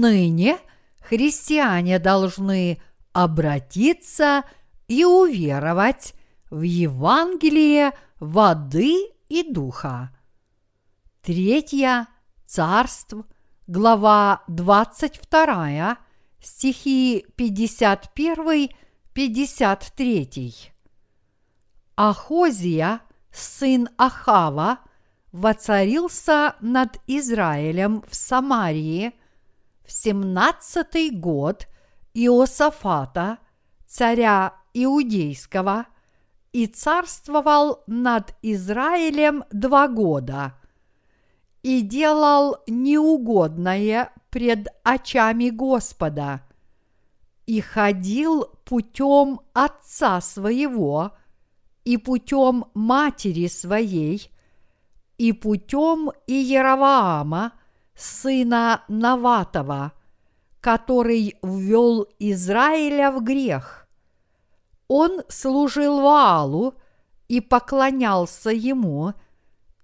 Ныне христиане должны обратиться и уверовать в Евангелие воды и духа. Третья царств, глава 22, стихи 51-53. Ахозия, сын Ахава, воцарился над Израилем в Самарии в семнадцатый год Иосафата, царя Иудейского, и царствовал над Израилем два года и делал неугодное пред очами Господа и ходил путем отца своего и путем матери своей и путем Иераваама, сына Наватова, который ввел Израиля в грех. Он служил Ваалу и поклонялся ему,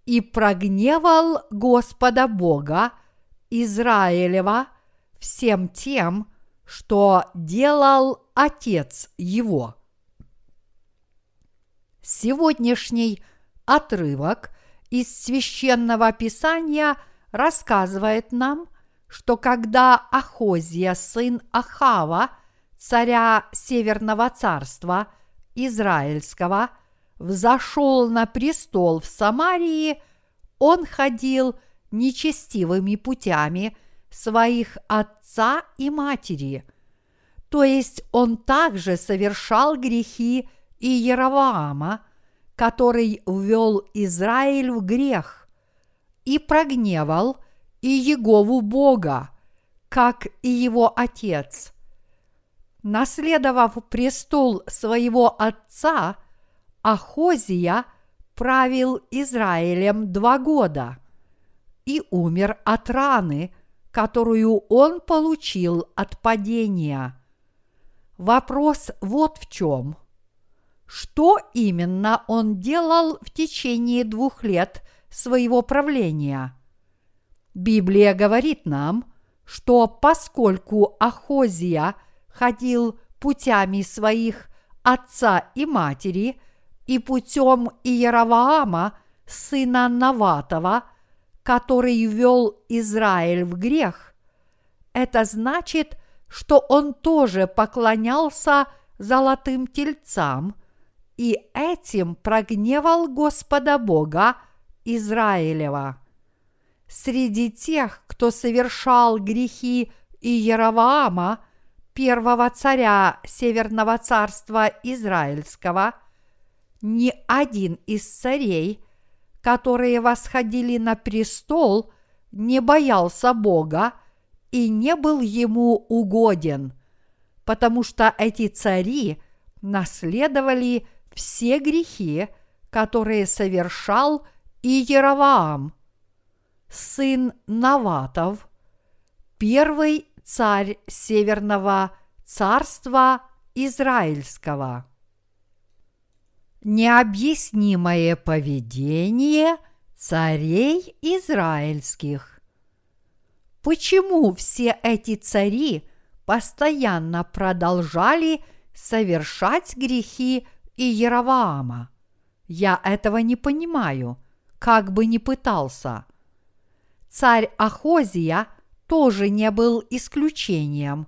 и прогневал Господа Бога Израилева всем тем, что делал отец его. Сегодняшний отрывок из священного писания рассказывает нам, что когда Ахозия, сын Ахава, царя Северного царства Израильского, взошел на престол в Самарии, он ходил нечестивыми путями своих отца и матери. То есть он также совершал грехи и Яроваама, который ввел Израиль в грех и прогневал и Егову Бога, как и его отец. Наследовав престол своего отца, Ахозия правил Израилем два года и умер от раны, которую он получил от падения. Вопрос вот в чем – что именно он делал в течение двух лет своего правления. Библия говорит нам, что поскольку Ахозия ходил путями своих отца и матери и путем Иераваама, сына Наватова, который вел Израиль в грех, это значит, что он тоже поклонялся золотым тельцам – и этим прогневал Господа Бога Израилева. Среди тех, кто совершал грехи Иераваама, первого царя Северного царства Израильского, ни один из царей, которые восходили на престол, не боялся Бога и не был ему угоден, потому что эти цари наследовали все грехи, которые совершал Иераваам, сын Наватов, первый царь Северного царства Израильского. Необъяснимое поведение царей израильских. Почему все эти цари постоянно продолжали совершать грехи и. Я этого не понимаю, как бы ни пытался. Царь Ахозия тоже не был исключением.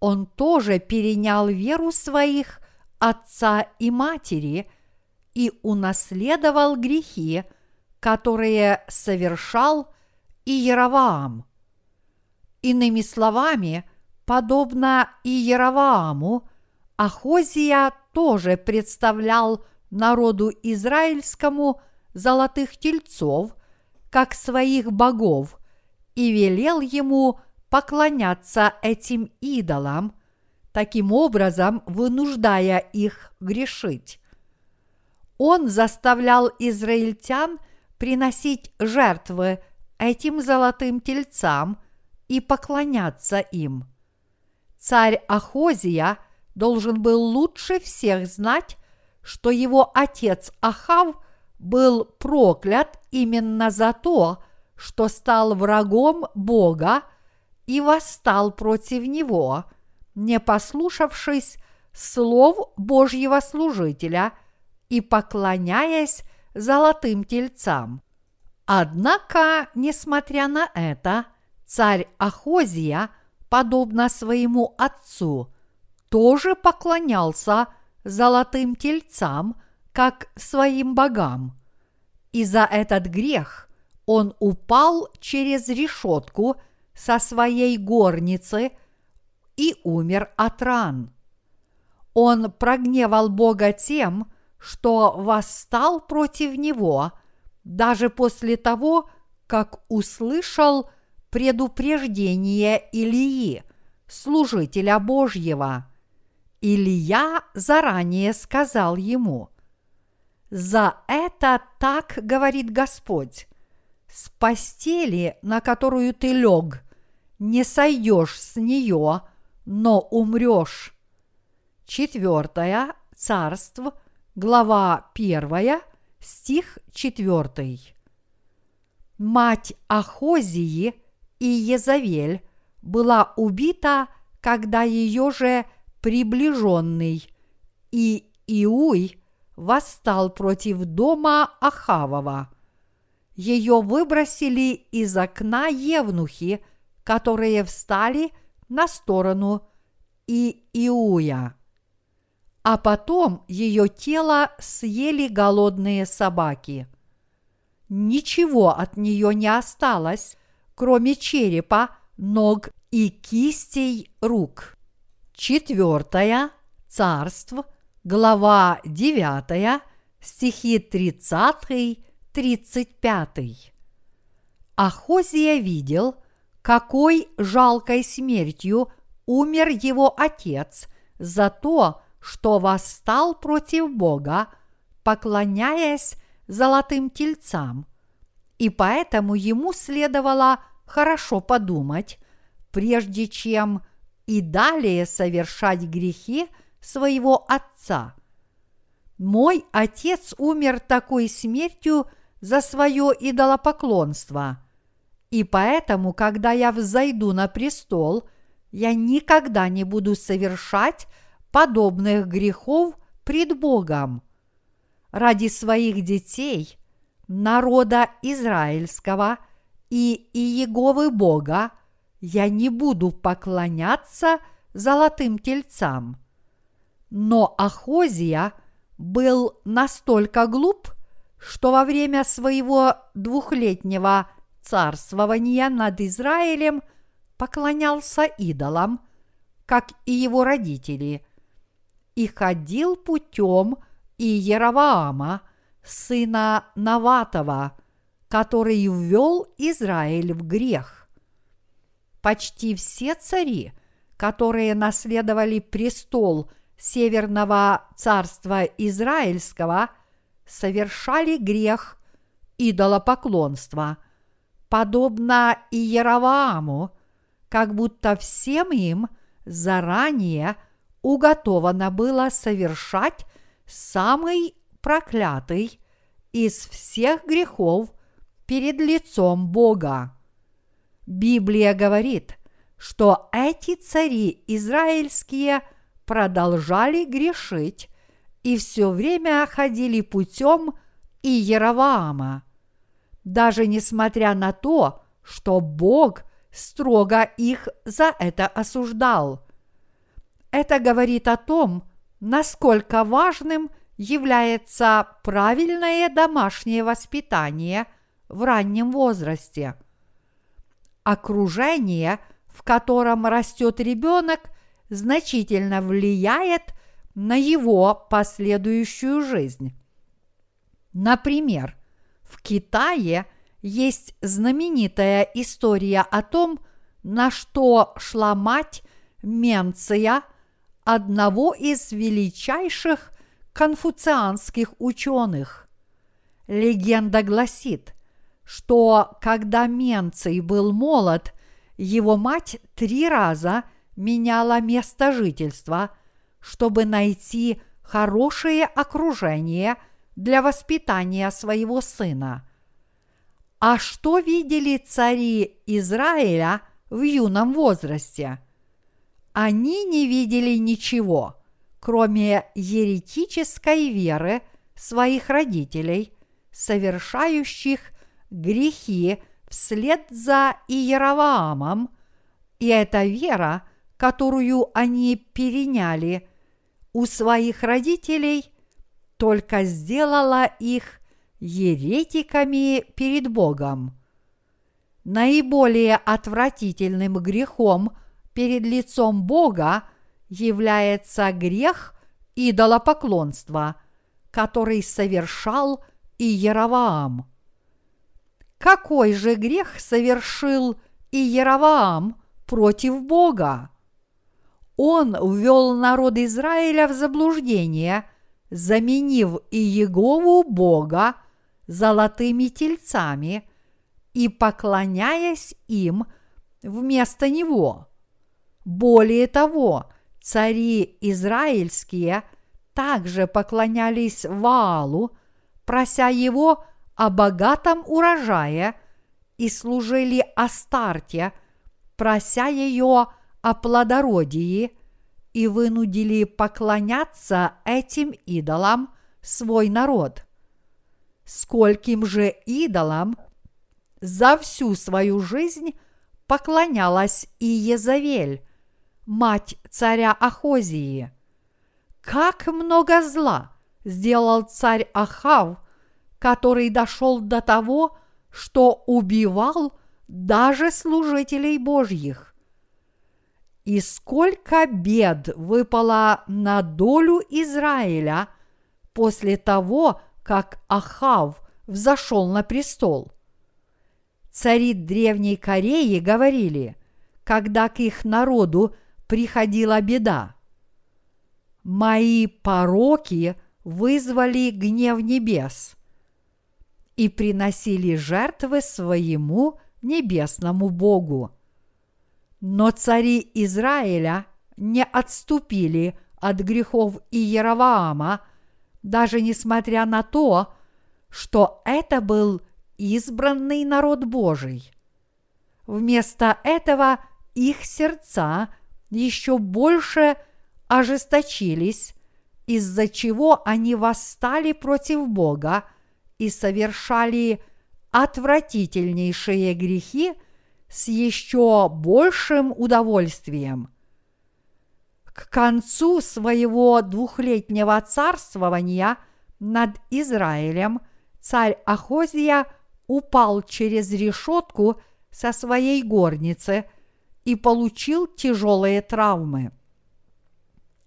Он тоже перенял веру своих отца и матери и унаследовал грехи, которые совершал Иераваам. Иными словами, подобно Иеравааму, Ахозия тоже представлял народу израильскому золотых тельцов, как своих богов, и велел ему поклоняться этим идолам, таким образом вынуждая их грешить. Он заставлял израильтян приносить жертвы этим золотым тельцам и поклоняться им. Царь Ахозия – должен был лучше всех знать, что его отец Ахав был проклят именно за то, что стал врагом Бога и восстал против него, не послушавшись слов Божьего служителя и поклоняясь золотым тельцам. Однако, несмотря на это, царь Ахозия, подобно своему отцу, тоже поклонялся золотым тельцам, как своим богам. И за этот грех он упал через решетку со своей горницы и умер от ран. Он прогневал Бога тем, что восстал против него, даже после того, как услышал предупреждение Илии, служителя Божьего. Илья заранее сказал ему, «За это так говорит Господь, с постели, на которую ты лег, не сойдешь с нее, но умрешь». Четвертое царство, глава первая, стих четвертый. Мать Ахозии и Езавель была убита, когда ее же приближенный и Иуй восстал против дома Ахавова. Ее выбросили из окна евнухи, которые встали на сторону и Иуя. А потом ее тело съели голодные собаки. Ничего от нее не осталось, кроме черепа, ног и кистей рук. Четвертое царство, глава 9, стихи 30-35. Ахозия видел, какой жалкой смертью умер его отец за то, что восстал против Бога, поклоняясь золотым тельцам, и поэтому ему следовало хорошо подумать, прежде чем – и далее совершать грехи своего отца. Мой отец умер такой смертью за свое идолопоклонство, и поэтому, когда я взойду на престол, я никогда не буду совершать подобных грехов пред Богом. Ради своих детей, народа израильского и Иеговы Бога – я не буду поклоняться золотым тельцам. Но Ахозия был настолько глуп, что во время своего двухлетнего царствования над Израилем поклонялся идолам, как и его родители, и ходил путем Иераваама, сына Наватова, который ввел Израиль в грех. Почти все цари, которые наследовали престол Северного царства Израильского, совершали грех идолопоклонства, подобно Иеравааму, как будто всем им заранее уготовано было совершать самый проклятый из всех грехов перед лицом Бога. Библия говорит, что эти цари израильские продолжали грешить и все время ходили путем Иераваама. Даже несмотря на то, что Бог строго их за это осуждал. Это говорит о том, насколько важным является правильное домашнее воспитание в раннем возрасте – окружение, в котором растет ребенок, значительно влияет на его последующую жизнь. Например, в Китае есть знаменитая история о том, на что шла мать Менция, одного из величайших конфуцианских ученых. Легенда гласит, что когда Менций был молод, его мать три раза меняла место жительства, чтобы найти хорошее окружение для воспитания своего сына. А что видели цари Израиля в юном возрасте. Они не видели ничего, кроме еретической веры своих родителей, совершающих грехи вслед за Иераваамом, и эта вера, которую они переняли у своих родителей, только сделала их еретиками перед Богом. Наиболее отвратительным грехом перед лицом Бога является грех идолопоклонства, который совершал Иераваам. Какой же грех совершил Иераваам против Бога? Он ввел народ Израиля в заблуждение, заменив Иегову Бога золотыми тельцами и поклоняясь им вместо него. Более того, цари израильские также поклонялись Ваалу, прося его о богатом урожае и служили Астарте, прося ее о плодородии и вынудили поклоняться этим идолам свой народ. Скольким же идолам за всю свою жизнь поклонялась и Езавель, мать царя Ахозии. Как много зла сделал царь Ахав который дошел до того, что убивал даже служителей Божьих. И сколько бед выпало на долю Израиля после того, как Ахав взошел на престол. Цари Древней Кореи говорили, когда к их народу приходила беда. «Мои пороки вызвали гнев небес и приносили жертвы своему небесному Богу. Но цари Израиля не отступили от грехов Иераваама, даже несмотря на то, что это был избранный народ Божий. Вместо этого их сердца еще больше ожесточились, из-за чего они восстали против Бога и совершали отвратительнейшие грехи с еще большим удовольствием. К концу своего двухлетнего царствования над Израилем царь Ахозия упал через решетку со своей горницы и получил тяжелые травмы.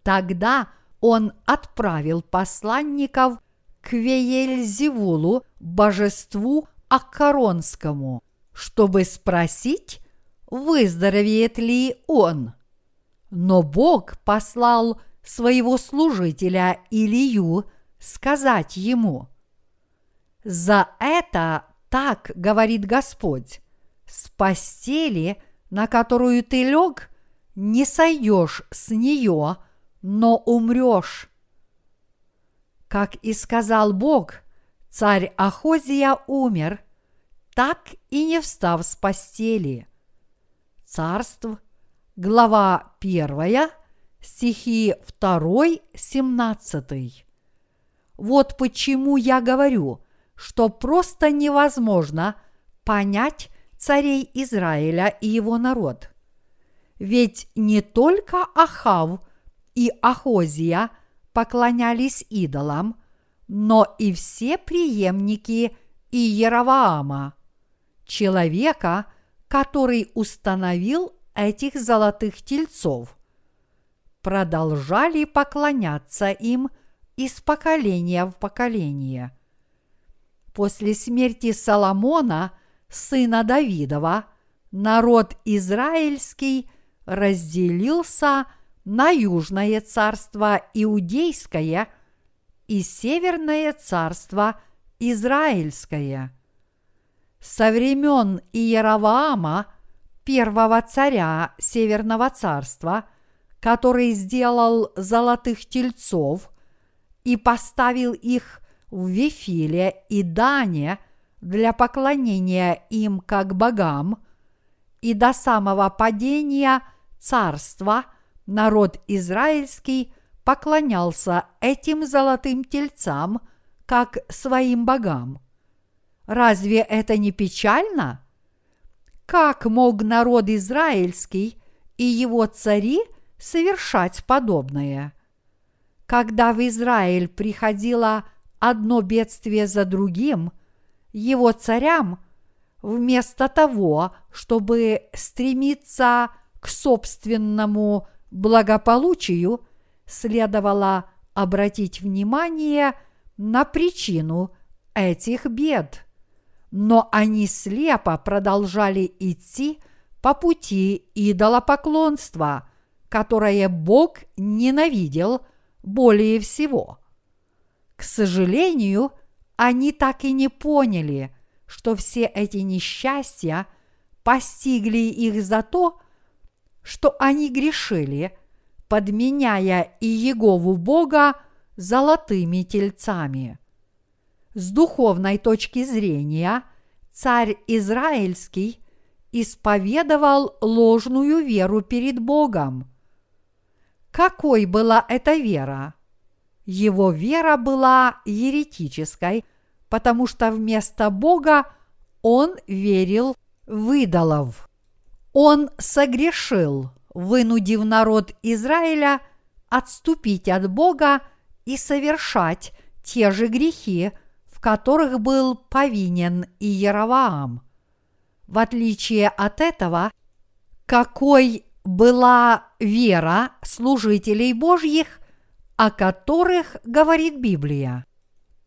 Тогда он отправил посланников к Веельзевулу, божеству Акаронскому, чтобы спросить, выздоровеет ли он. Но Бог послал своего служителя Илию сказать ему, «За это так говорит Господь, с постели, на которую ты лег, не сойдешь с нее, но умрешь». Как и сказал Бог, царь Ахозия умер, так и не встав с постели. Царств, глава 1, стихи 2, 17. Вот почему я говорю, что просто невозможно понять царей Израиля и его народ. Ведь не только Ахав и Ахозия – поклонялись идолам, но и все преемники Иераваама, человека, который установил этих золотых тельцов, продолжали поклоняться им из поколения в поколение. После смерти Соломона, сына Давидова, народ израильский разделился на Южное царство Иудейское и Северное царство Израильское. Со времен Иераваама, первого царя Северного царства, который сделал золотых тельцов и поставил их в Вифиле и Дане для поклонения им как богам, и до самого падения царства народ израильский поклонялся этим золотым тельцам как своим богам. Разве это не печально? Как мог народ израильский и его цари совершать подобное? Когда в Израиль приходило одно бедствие за другим, его царям, вместо того, чтобы стремиться к собственному благополучию, следовало обратить внимание на причину этих бед. Но они слепо продолжали идти по пути идолопоклонства, которое Бог ненавидел более всего. К сожалению, они так и не поняли, что все эти несчастья постигли их за то, что они грешили, подменяя и Егову Бога золотыми тельцами. С духовной точки зрения царь Израильский исповедовал ложную веру перед Богом. Какой была эта вера? Его вера была еретической, потому что вместо Бога он верил в идолов. Он согрешил, вынудив народ Израиля отступить от Бога и совершать те же грехи, в которых был повинен и Яроваам. В отличие от этого, какой была вера служителей Божьих, о которых говорит Библия.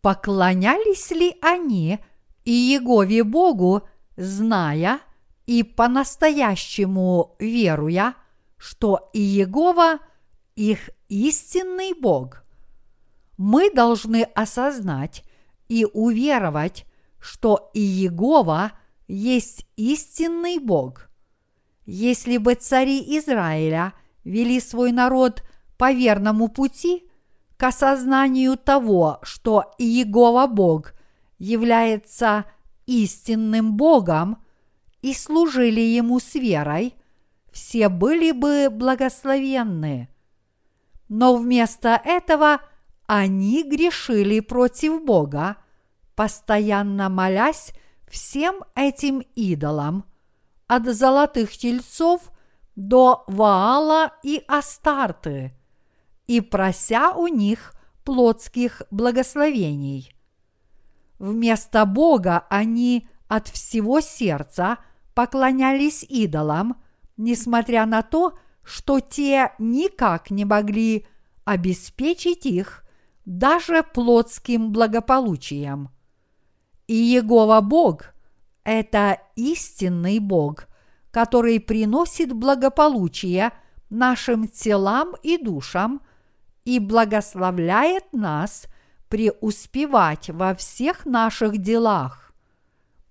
Поклонялись ли они и Егове Богу, зная и по-настоящему веруя, что и Егова их истинный Бог? Мы должны осознать, и уверовать, что и Егова есть истинный Бог. Если бы цари Израиля вели свой народ по верному пути к осознанию того, что Иегова Бог является истинным Богом и служили Ему с верой, все были бы благословенны. Но вместо этого они грешили против Бога, постоянно молясь всем этим идолам, от золотых тельцов до Ваала и Астарты, и прося у них плотских благословений. Вместо Бога они от всего сердца поклонялись идолам, несмотря на то, что те никак не могли обеспечить их даже плотским благополучием. И Егова Бог – это истинный Бог, который приносит благополучие нашим телам и душам и благословляет нас преуспевать во всех наших делах.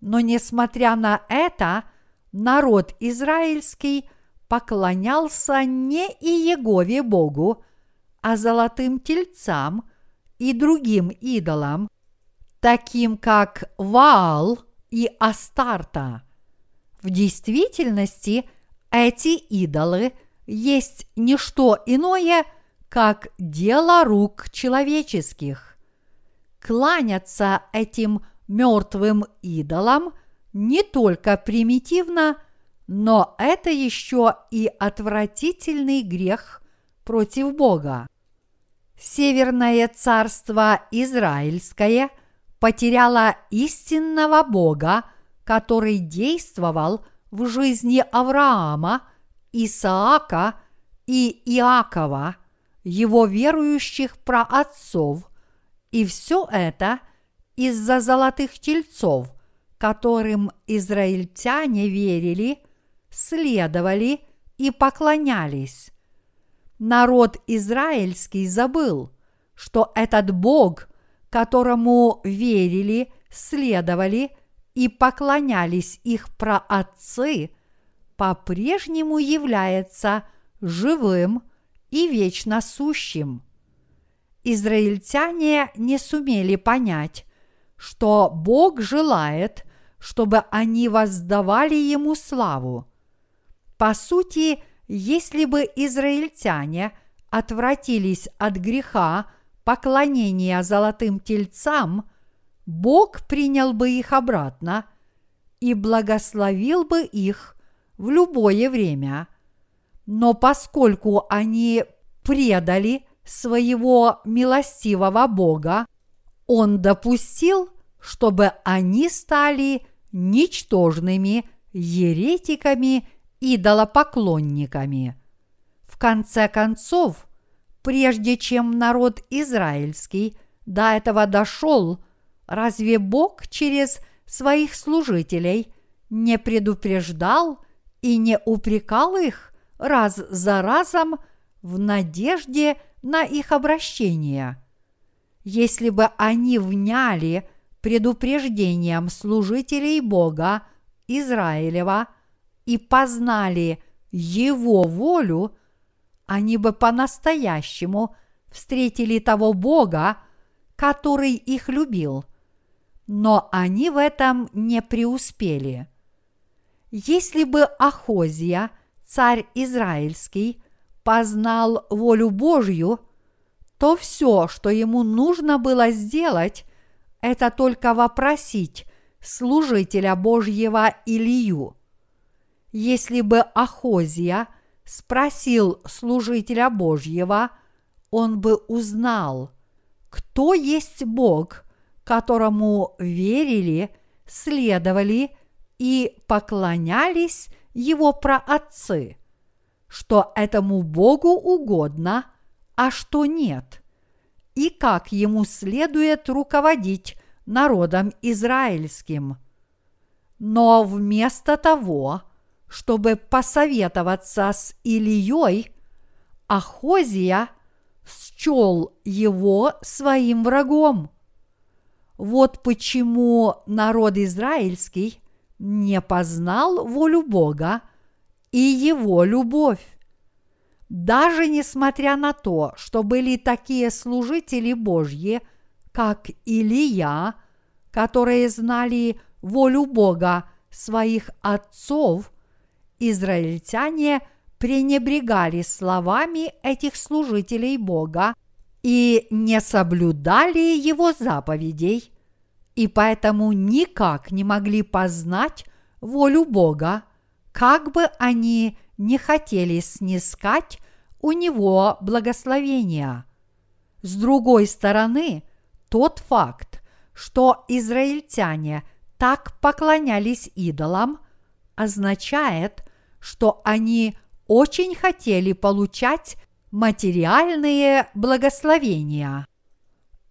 Но несмотря на это, народ израильский поклонялся не и Егове Богу, а золотым тельцам – и другим идолам, таким как Ваал и Астарта. В действительности эти идолы есть не что иное, как дело рук человеческих. Кланяться этим мертвым идолам не только примитивно, но это еще и отвратительный грех против Бога. Северное царство Израильское потеряло истинного Бога, который действовал в жизни Авраама, Исаака и Иакова, его верующих праотцов, и все это из-за золотых тельцов, которым израильтяне верили, следовали и поклонялись народ израильский забыл, что этот Бог, которому верили, следовали и поклонялись их праотцы, по-прежнему является живым и вечно сущим. Израильтяне не сумели понять, что Бог желает, чтобы они воздавали Ему славу. По сути, если бы израильтяне отвратились от греха поклонения золотым тельцам, Бог принял бы их обратно и благословил бы их в любое время. Но поскольку они предали своего милостивого Бога, Он допустил, чтобы они стали ничтожными еретиками, идолопоклонниками. В конце концов, прежде чем народ израильский до этого дошел, разве Бог через своих служителей не предупреждал и не упрекал их раз за разом в надежде на их обращение? Если бы они вняли предупреждением служителей Бога Израилева и познали Его волю, они бы по-настоящему встретили того Бога, который их любил. Но они в этом не преуспели. Если бы Ахозия, царь Израильский, познал волю Божью, то все, что ему нужно было сделать, это только вопросить служителя Божьего Илью. Если бы Ахозия спросил служителя Божьего, он бы узнал, кто есть Бог, которому верили, следовали и поклонялись его праотцы, что этому Богу угодно, а что нет, и как ему следует руководить народом израильским. Но вместо того, чтобы посоветоваться с Ильей, Ахозия счел его своим врагом. Вот почему народ израильский не познал волю Бога и его любовь. Даже несмотря на то, что были такие служители Божьи, как Илия, которые знали волю Бога своих отцов, израильтяне пренебрегали словами этих служителей Бога и не соблюдали его заповедей, и поэтому никак не могли познать волю Бога, как бы они не хотели снискать у него благословения. С другой стороны, тот факт, что израильтяне так поклонялись идолам, означает, что они очень хотели получать материальные благословения.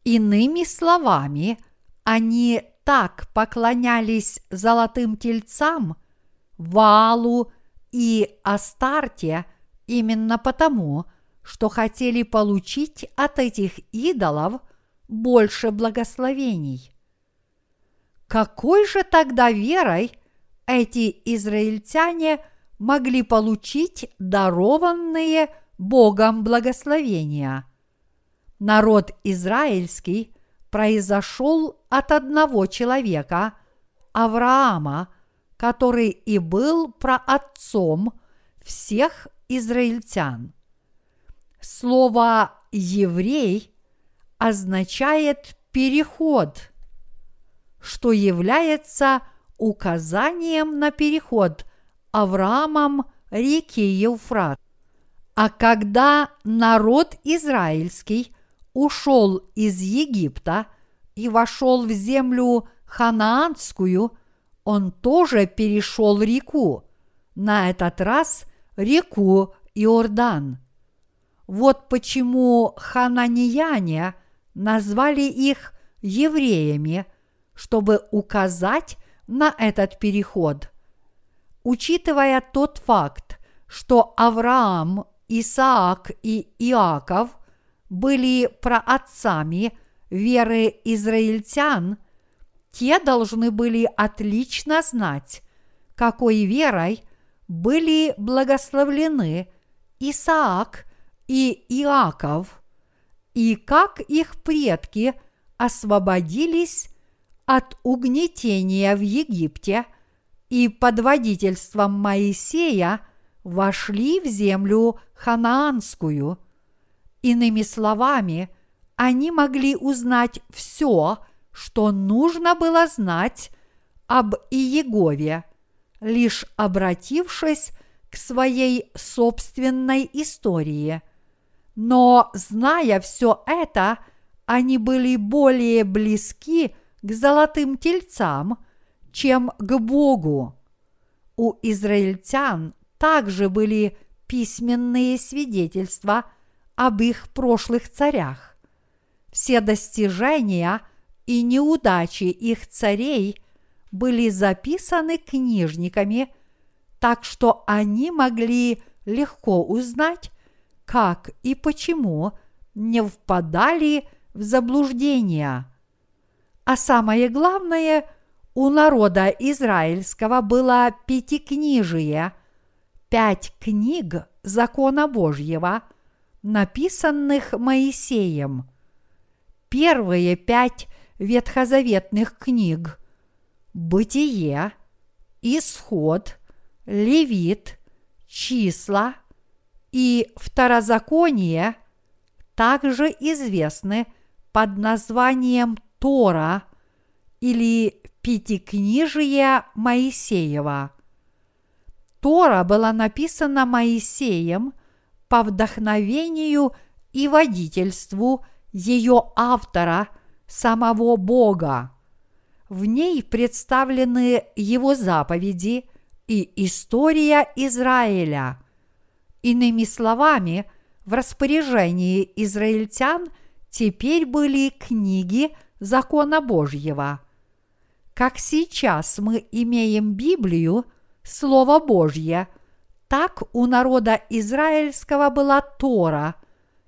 Иными словами, они так поклонялись золотым тельцам, Валу и Астарте именно потому, что хотели получить от этих идолов больше благословений. Какой же тогда верой эти израильтяне могли получить дарованные Богом благословения? Народ израильский произошел от одного человека, Авраама, который и был праотцом всех израильтян. Слово «еврей» означает переход, что является указанием на переход Авраамом реки Евфрат. А когда народ израильский ушел из Египта и вошел в землю ханаанскую, он тоже перешел реку, на этот раз реку Иордан. Вот почему хананияне назвали их евреями, чтобы указать на этот переход. Учитывая тот факт, что Авраам, Исаак и Иаков были праотцами веры израильтян, те должны были отлично знать, какой верой были благословлены Исаак и Иаков, и как их предки освободились от угнетения в Египте и под водительством Моисея вошли в землю ханаанскую. Иными словами, они могли узнать все, что нужно было знать об Иегове, лишь обратившись к своей собственной истории. Но, зная все это, они были более близки к золотым тельцам, чем к Богу. У израильтян также были письменные свидетельства об их прошлых царях. Все достижения и неудачи их царей были записаны книжниками, так что они могли легко узнать, как и почему не впадали в заблуждение. А самое главное, у народа израильского было пятикнижие, пять книг закона Божьего, написанных Моисеем. Первые пять ветхозаветных книг – Бытие, Исход, Левит, Числа и Второзаконие также известны под названием Тора или Пятикнижие Моисеева. Тора была написана Моисеем по вдохновению и водительству ее автора, самого Бога. В ней представлены его заповеди и история Израиля. Иными словами, в распоряжении израильтян теперь были книги закона Божьего. Как сейчас мы имеем Библию, Слово Божье, так у народа израильского была Тора,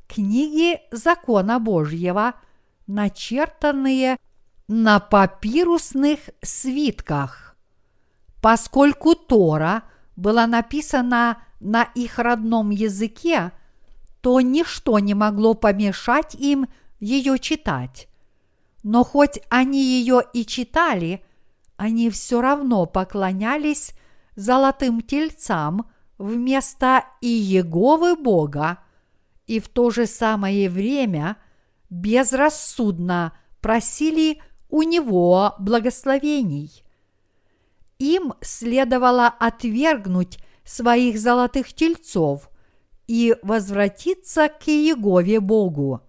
книги закона Божьего – начертанные на папирусных свитках. Поскольку Тора была написана на их родном языке, то ничто не могло помешать им ее читать. Но хоть они ее и читали, они все равно поклонялись золотым тельцам вместо Иеговы Бога, и в то же самое время – безрассудно просили у него благословений. Им следовало отвергнуть своих золотых тельцов и возвратиться к Иегове Богу.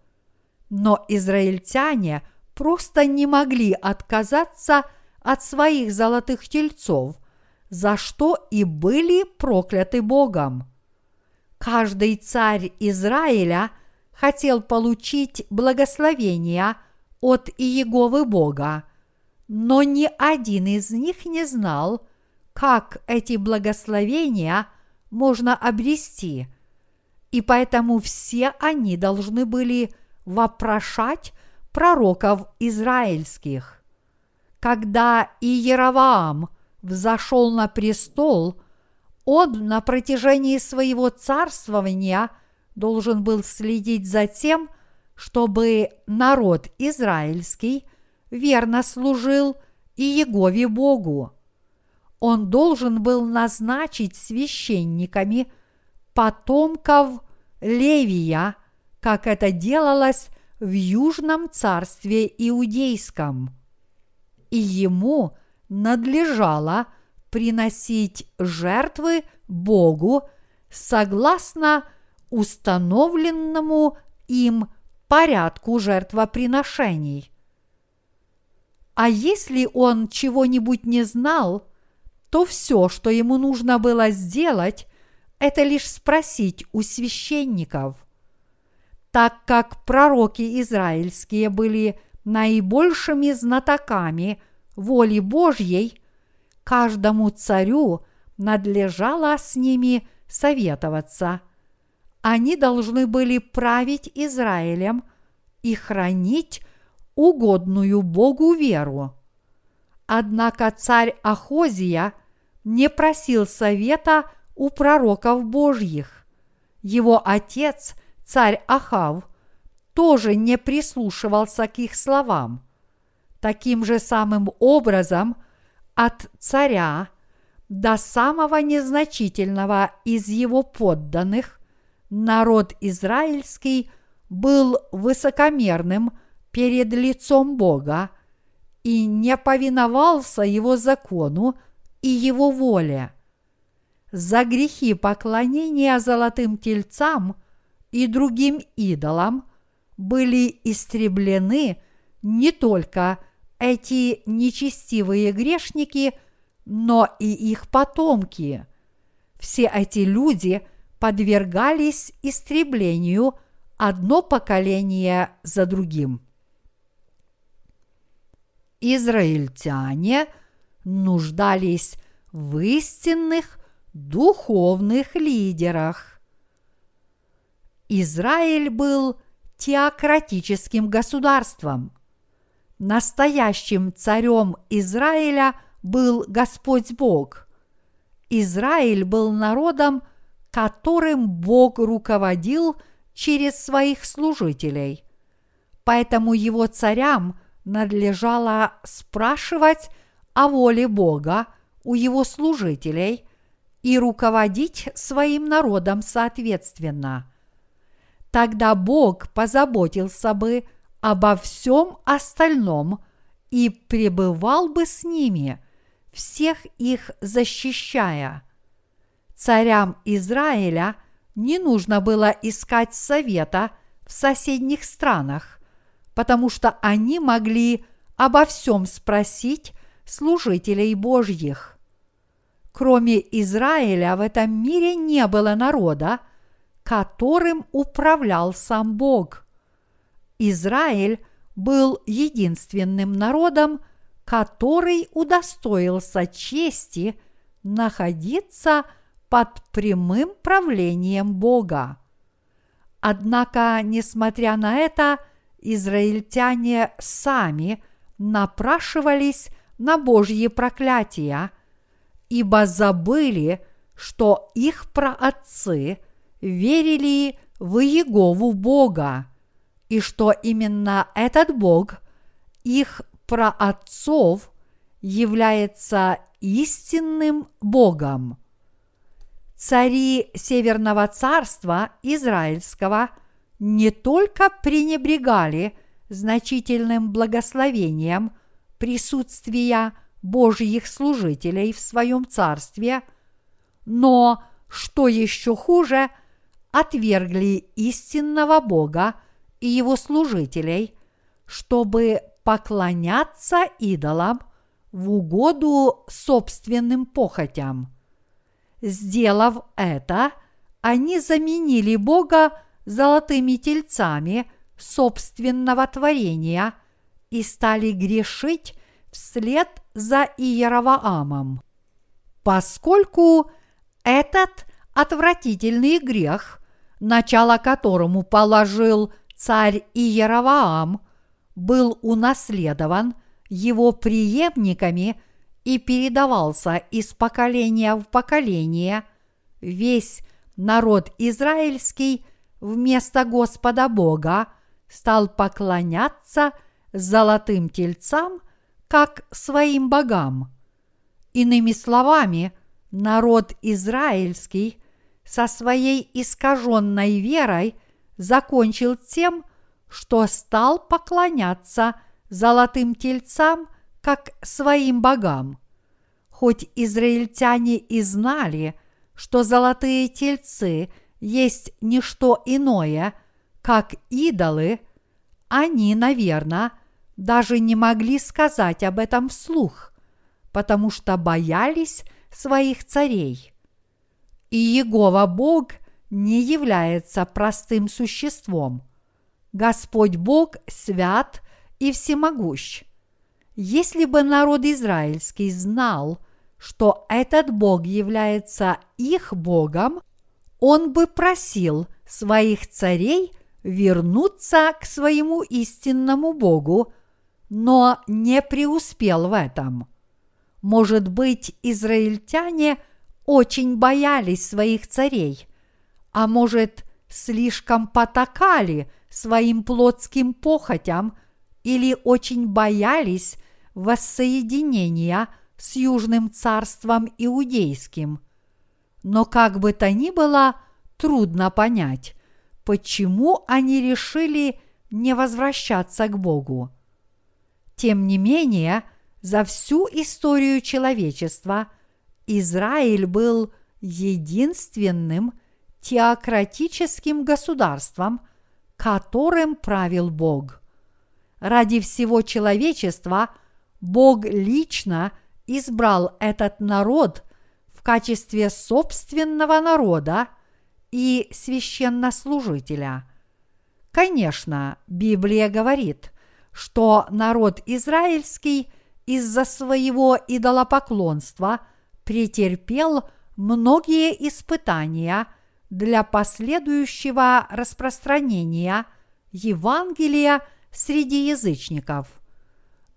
Но израильтяне просто не могли отказаться от своих золотых тельцов, за что и были прокляты Богом. Каждый царь Израиля – хотел получить благословения от Иеговы Бога, но ни один из них не знал, как эти благословения можно обрести, и поэтому все они должны были вопрошать пророков израильских. Когда Иераваам взошел на престол, он на протяжении своего царствования – должен был следить за тем, чтобы народ израильский верно служил и Егове Богу. Он должен был назначить священниками потомков Левия, как это делалось в Южном царстве Иудейском. И ему надлежало приносить жертвы Богу согласно установленному им порядку жертвоприношений. А если он чего-нибудь не знал, то все, что ему нужно было сделать, это лишь спросить у священников. Так как пророки израильские были наибольшими знатоками воли Божьей, каждому царю надлежало с ними советоваться – они должны были править Израилем и хранить угодную Богу веру. Однако царь Ахозия не просил совета у пророков Божьих. Его отец, царь Ахав, тоже не прислушивался к их словам. Таким же самым образом от царя до самого незначительного из его подданных, народ израильский был высокомерным перед лицом Бога и не повиновался его закону и его воле. За грехи поклонения золотым тельцам и другим идолам были истреблены не только эти нечестивые грешники, но и их потомки. Все эти люди подвергались истреблению одно поколение за другим. Израильтяне нуждались в истинных духовных лидерах. Израиль был теократическим государством. Настоящим царем Израиля был Господь Бог. Израиль был народом, которым Бог руководил через своих служителей. Поэтому его царям надлежало спрашивать о воле Бога у его служителей и руководить своим народом соответственно. Тогда Бог позаботился бы обо всем остальном и пребывал бы с ними, всех их защищая. Царям Израиля не нужно было искать совета в соседних странах, потому что они могли обо всем спросить служителей Божьих. Кроме Израиля в этом мире не было народа, которым управлял сам Бог. Израиль был единственным народом, который удостоился чести находиться под прямым правлением Бога. Однако, несмотря на это, израильтяне сами напрашивались на Божьи проклятия, ибо забыли, что их праотцы верили в Иегову Бога, и что именно этот Бог, их праотцов, является истинным Богом. Цари Северного Царства Израильского не только пренебрегали значительным благословением присутствия Божьих служителей в своем царстве, но, что еще хуже, отвергли истинного Бога и его служителей, чтобы поклоняться идолам в угоду собственным похотям. Сделав это, они заменили Бога золотыми тельцами собственного творения и стали грешить вслед за Иераваамом. Поскольку этот отвратительный грех, начало которому положил царь Иераваам, был унаследован его преемниками и передавался из поколения в поколение, весь народ израильский вместо Господа Бога стал поклоняться золотым тельцам – как своим богам. Иными словами, народ израильский со своей искаженной верой закончил тем, что стал поклоняться золотым тельцам как своим богам. Хоть израильтяне и знали, что золотые тельцы есть не что иное, как идолы, они, наверное, даже не могли сказать об этом вслух, потому что боялись своих царей. И Егова Бог не является простым существом. Господь Бог свят и всемогущ. Если бы народ израильский знал, что этот Бог является их Богом, он бы просил своих царей вернуться к своему истинному Богу но не преуспел в этом. Может быть, израильтяне очень боялись своих царей, а может, слишком потакали своим плотским похотям или очень боялись воссоединения с Южным царством Иудейским. Но как бы то ни было, трудно понять, почему они решили не возвращаться к Богу. Тем не менее, за всю историю человечества Израиль был единственным теократическим государством, которым правил Бог. Ради всего человечества Бог лично избрал этот народ в качестве собственного народа и священнослужителя. Конечно, Библия говорит, что народ израильский из-за своего идолопоклонства претерпел многие испытания для последующего распространения Евангелия среди язычников.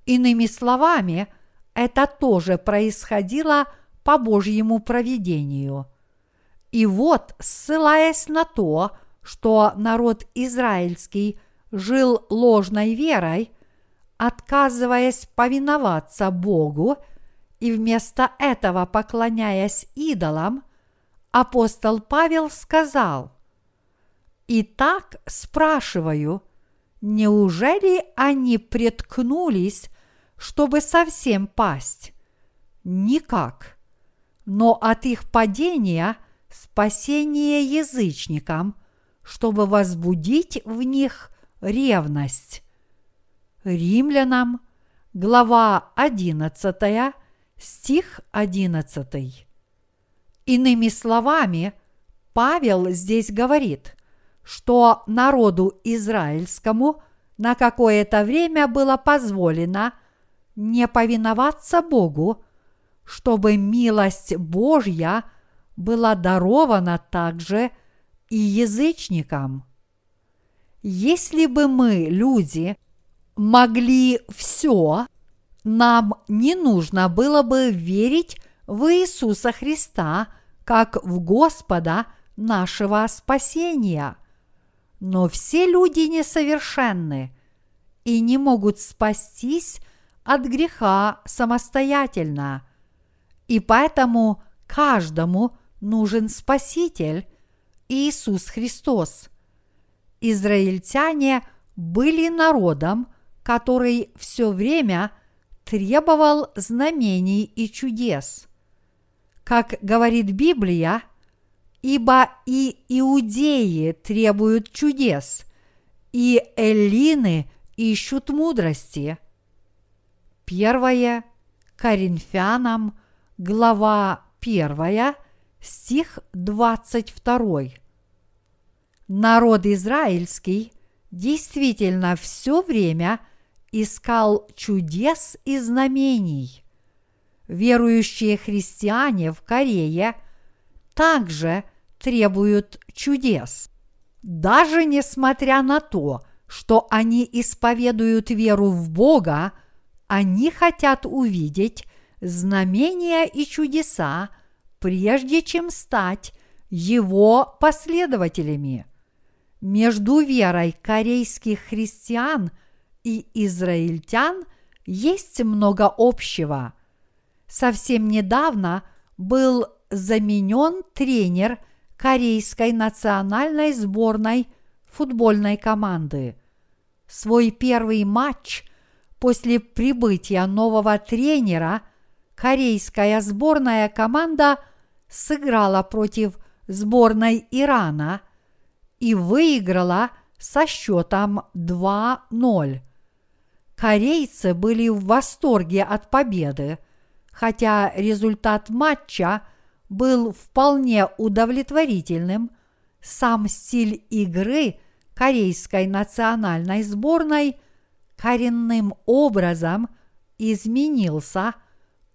Иными словами, это тоже происходило по Божьему проведению. И вот, ссылаясь на то, что народ израильский жил ложной верой, отказываясь повиноваться Богу и вместо этого поклоняясь идолам, апостол Павел сказал, «Итак, спрашиваю, неужели они преткнулись, чтобы совсем пасть? Никак. Но от их падения спасение язычникам, чтобы возбудить в них ревность. Римлянам, глава 11, стих 11. Иными словами, Павел здесь говорит, что народу израильскому на какое-то время было позволено не повиноваться Богу, чтобы милость Божья была дарована также и язычникам. Если бы мы, люди, могли все, нам не нужно было бы верить в Иисуса Христа как в Господа нашего спасения. Но все люди несовершенны и не могут спастись от греха самостоятельно. И поэтому каждому нужен Спаситель Иисус Христос. Израильтяне были народом, который все время требовал знамений и чудес. Как говорит Библия, ибо и иудеи требуют чудес, и эллины ищут мудрости. Первое Коринфянам, глава 1, стих 22. Народ израильский действительно все время искал чудес и знамений. Верующие христиане в Корее также требуют чудес. Даже несмотря на то, что они исповедуют веру в Бога, они хотят увидеть знамения и чудеса, прежде чем стать его последователями. Между верой корейских христиан и израильтян есть много общего. Совсем недавно был заменен тренер корейской национальной сборной футбольной команды. Свой первый матч после прибытия нового тренера корейская сборная команда сыграла против сборной Ирана и выиграла со счетом 2-0. Корейцы были в восторге от победы, хотя результат матча – был вполне удовлетворительным, сам стиль игры корейской национальной сборной коренным образом изменился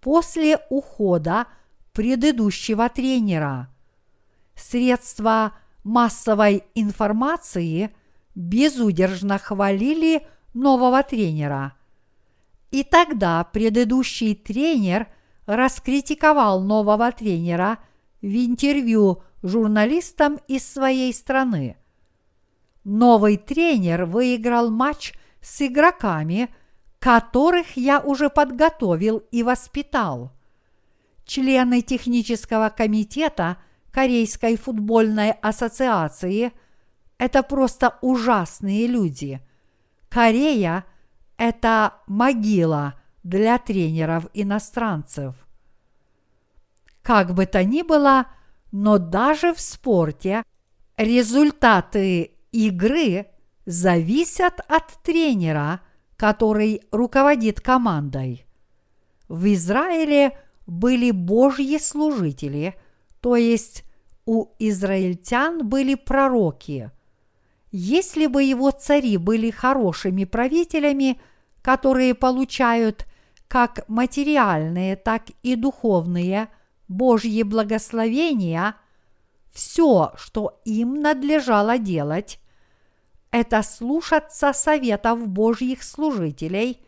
после ухода предыдущего тренера. Средства массовой информации безудержно хвалили нового тренера. И тогда предыдущий тренер – раскритиковал нового тренера в интервью журналистам из своей страны. Новый тренер выиграл матч с игроками, которых я уже подготовил и воспитал. члены технического комитета Корейской футбольной ассоциации – это просто ужасные люди. Корея – это могила для тренеров-иностранцев. Как бы то ни было, но даже в спорте результаты игры зависят от тренера, который руководит командой. В Израиле были божьи служители, то есть у израильтян были пророки. Если бы его цари были хорошими правителями, которые получают как материальные, так и духовные Божьи благословения, все, что им надлежало делать, это слушаться советов Божьих служителей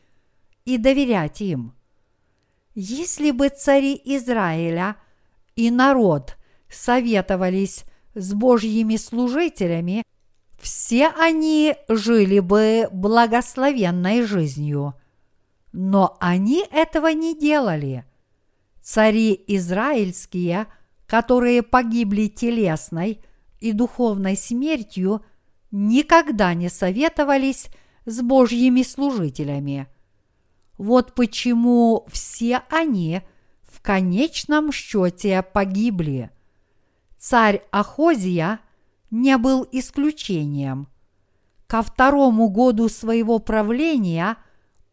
и доверять им. Если бы цари Израиля и народ советовались с Божьими служителями, все они жили бы благословенной жизнью. Но они этого не делали. Цари израильские, которые погибли телесной и духовной смертью, никогда не советовались с Божьими служителями. Вот почему все они в конечном счете погибли. Царь Ахозия не был исключением. Ко второму году своего правления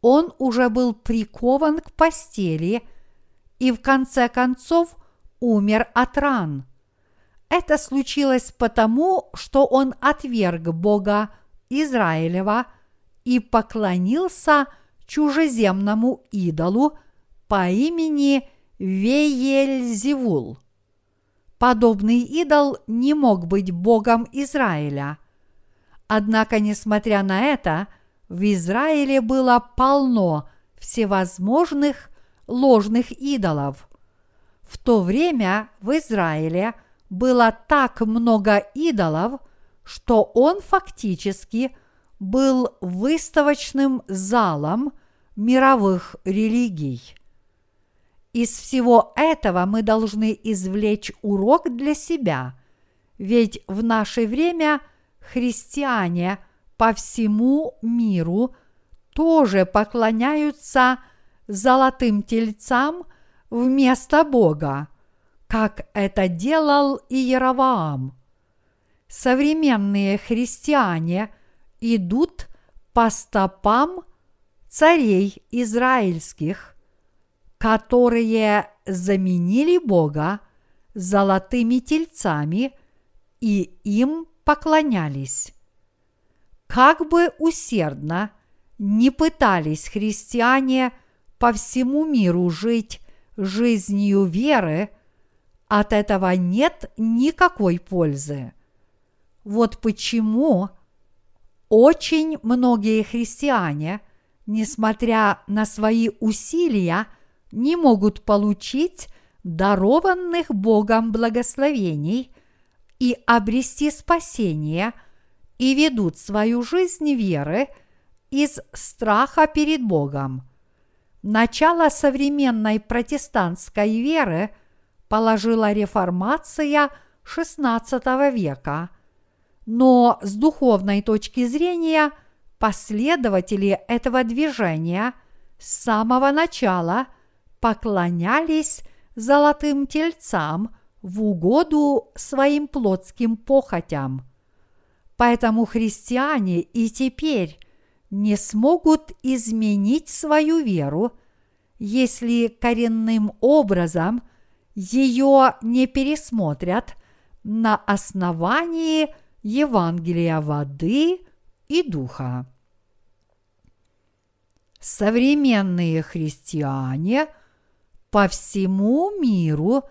он уже был прикован к постели и в конце концов умер от ран. Это случилось потому, что он отверг Бога Израилева и поклонился чужеземному идолу по имени Веельзевул. Подобный идол не мог быть Богом Израиля. Однако, несмотря на это, в Израиле было полно всевозможных ложных идолов. В то время в Израиле – было так много идолов, что он фактически был выставочным залом мировых религий. Из всего этого мы должны извлечь урок для себя, ведь в наше время христиане по всему миру тоже поклоняются золотым тельцам вместо Бога – как это делал Иераваам. Современные христиане идут по стопам царей израильских, которые заменили Бога золотыми тельцами и им поклонялись. Как бы усердно не пытались христиане по всему миру жить жизнью веры – от этого нет никакой пользы. Вот почему очень многие христиане, несмотря на свои усилия, не могут получить дарованных Богом благословений и обрести спасение и ведут свою жизнь веры из страха перед Богом. Начало современной протестантской веры – положила реформация XVI века. Но с духовной точки зрения последователи этого движения с самого начала поклонялись золотым тельцам в угоду своим плотским похотям. Поэтому христиане и теперь не смогут изменить свою веру, если коренным образом – ее не пересмотрят на основании Евангелия воды и духа. Современные христиане по всему миру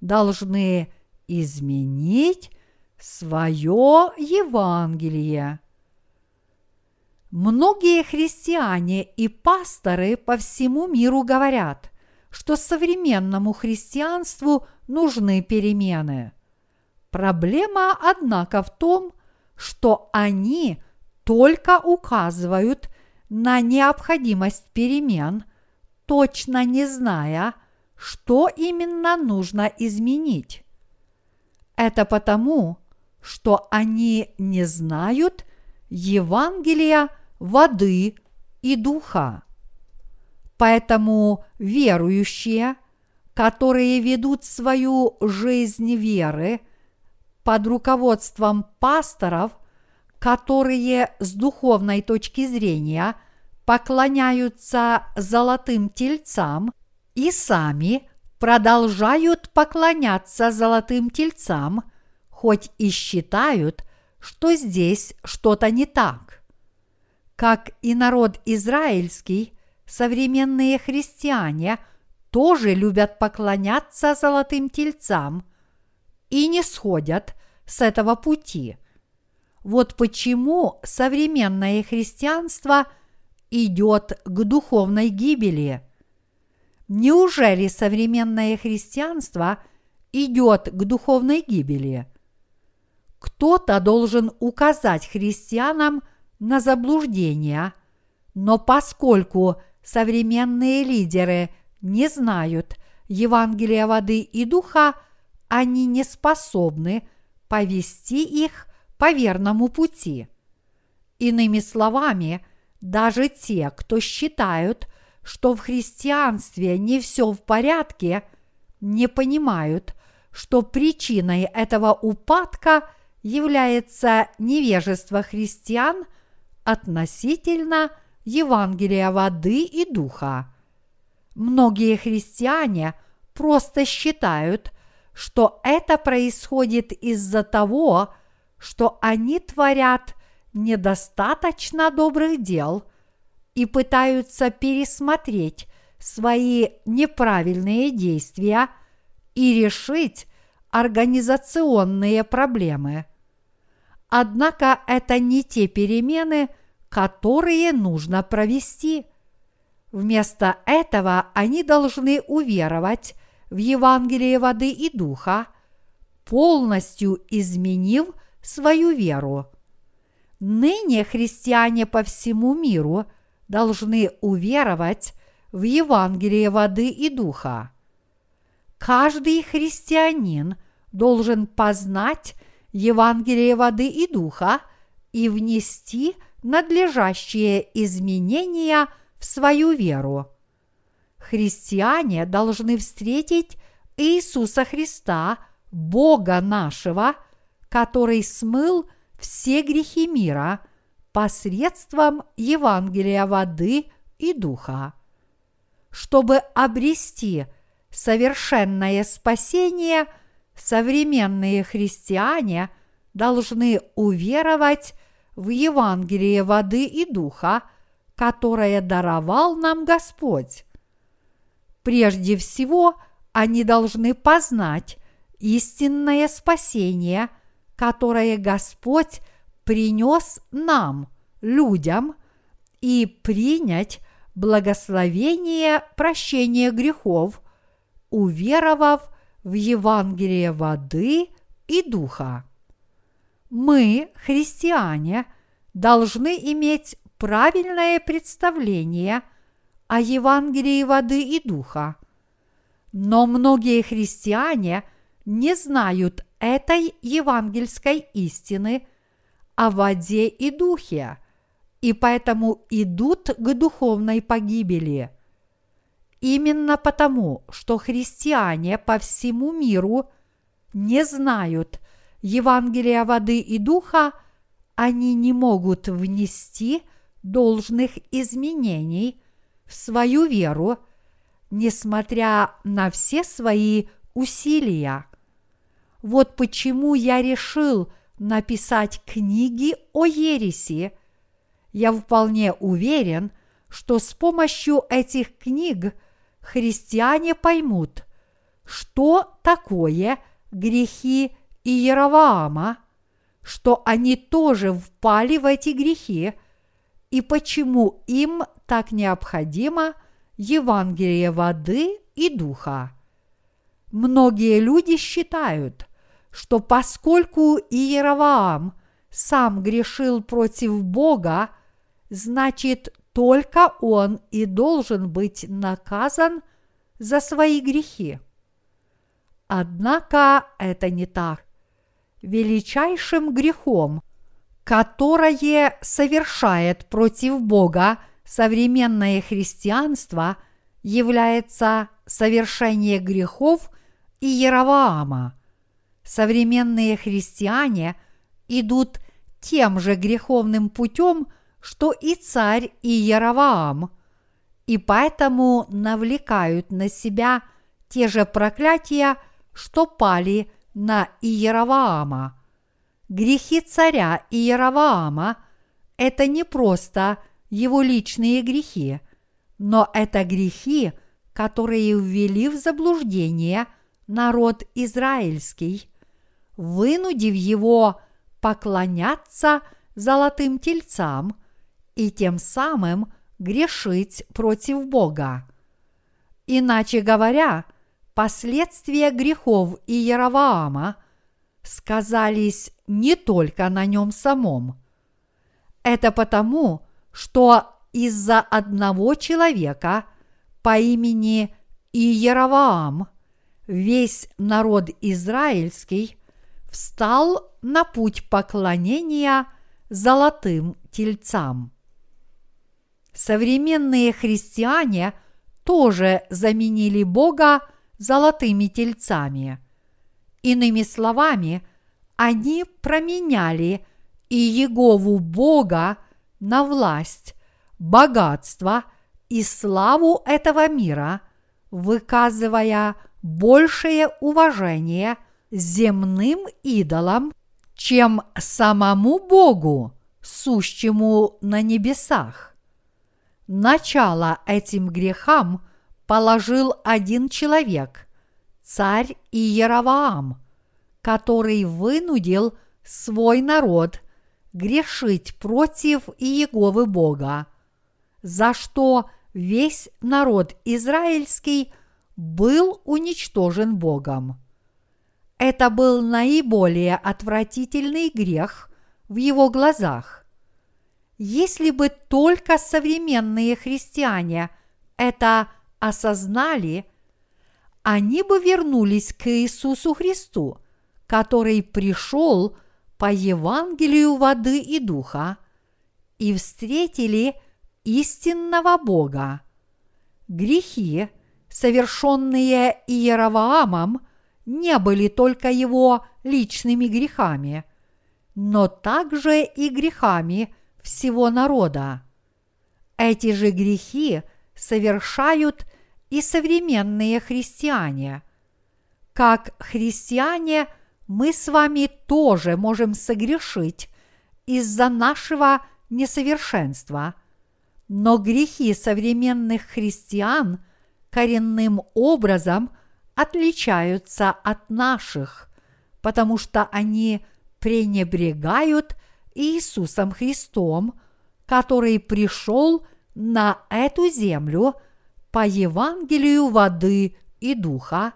должны изменить свое Евангелие. Многие христиане и пасторы по всему миру говорят, что современному христианству нужны перемены. Проблема, однако, в том, что они только указывают на необходимость перемен, точно не зная, что именно нужно изменить. Это потому, что они не знают Евангелия воды и духа. Поэтому верующие, которые ведут свою жизнь веры под руководством пасторов, которые с духовной точки зрения поклоняются золотым тельцам и сами продолжают поклоняться золотым тельцам, хоть и считают, что здесь что-то не так. Как и народ израильский, современные христиане тоже любят поклоняться золотым тельцам и не сходят с этого пути. Вот почему современное христианство идет к духовной гибели – Неужели современное христианство идет к духовной гибели? Кто-то должен указать христианам на заблуждение, но поскольку современные лидеры не знают Евангелия воды и духа, они не способны повести их по верному пути. Иными словами, даже те, кто считают, что в христианстве не все в порядке, не понимают, что причиной этого упадка является невежество христиан относительно Евангелия воды и духа. Многие христиане просто считают, что это происходит из-за того, что они творят недостаточно добрых дел – и пытаются пересмотреть свои неправильные действия и решить организационные проблемы. Однако это не те перемены, которые нужно провести. Вместо этого они должны уверовать в Евангелие воды и духа, полностью изменив свою веру. Ныне христиане по всему миру – должны уверовать в Евангелие воды и духа. Каждый христианин должен познать Евангелие воды и духа и внести надлежащие изменения в свою веру. Христиане должны встретить Иисуса Христа, Бога нашего, который смыл все грехи мира – посредством Евангелия воды и духа. Чтобы обрести совершенное спасение, современные христиане должны уверовать в Евангелие воды и духа, которое даровал нам Господь. Прежде всего, они должны познать истинное спасение, которое Господь принес нам, людям, и принять благословение прощения грехов, уверовав в Евангелие воды и духа. Мы, христиане, должны иметь правильное представление о Евангелии воды и духа. Но многие христиане не знают этой евангельской истины о воде и духе, и поэтому идут к духовной погибели. Именно потому, что христиане по всему миру не знают Евангелия воды и духа, они не могут внести должных изменений в свою веру, несмотря на все свои усилия. Вот почему я решил – написать книги о ереси, я вполне уверен, что с помощью этих книг христиане поймут, что такое грехи Иераваама, что они тоже впали в эти грехи и почему им так необходимо Евангелие воды и духа. Многие люди считают – что поскольку Иераваам сам грешил против Бога, значит только он и должен быть наказан за свои грехи. Однако это не так. Величайшим грехом, которое совершает против Бога современное христианство, является совершение грехов Иераваама. Современные христиане идут тем же греховным путем, что и царь Иераваам, и поэтому навлекают на себя те же проклятия, что пали на Иераваама. Грехи царя Иераваама – это не просто его личные грехи, но это грехи, которые ввели в заблуждение народ израильский, вынудив его поклоняться золотым тельцам и тем самым грешить против Бога. Иначе говоря, последствия грехов Иераваама сказались не только на нем самом. Это потому, что из-за одного человека по имени Иераваам весь народ израильский встал на путь поклонения золотым тельцам. Современные христиане тоже заменили Бога золотыми тельцами. Иными словами, они променяли и Егову Бога на власть, богатство и славу этого мира, выказывая большее уважение земным идолам, чем самому Богу, сущему на небесах. Начало этим грехам положил один человек, царь Иераваам, который вынудил свой народ грешить против Иеговы Бога, за что весь народ израильский был уничтожен Богом. Это был наиболее отвратительный грех в его глазах. Если бы только современные христиане это осознали, они бы вернулись к Иисусу Христу, который пришел по Евангелию воды и духа и встретили истинного Бога. Грехи, совершенные Иераваамом, не были только его личными грехами, но также и грехами всего народа. Эти же грехи совершают и современные христиане. Как христиане мы с вами тоже можем согрешить из-за нашего несовершенства, но грехи современных христиан коренным образом отличаются от наших, потому что они пренебрегают Иисусом Христом, который пришел на эту землю по Евангелию воды и духа,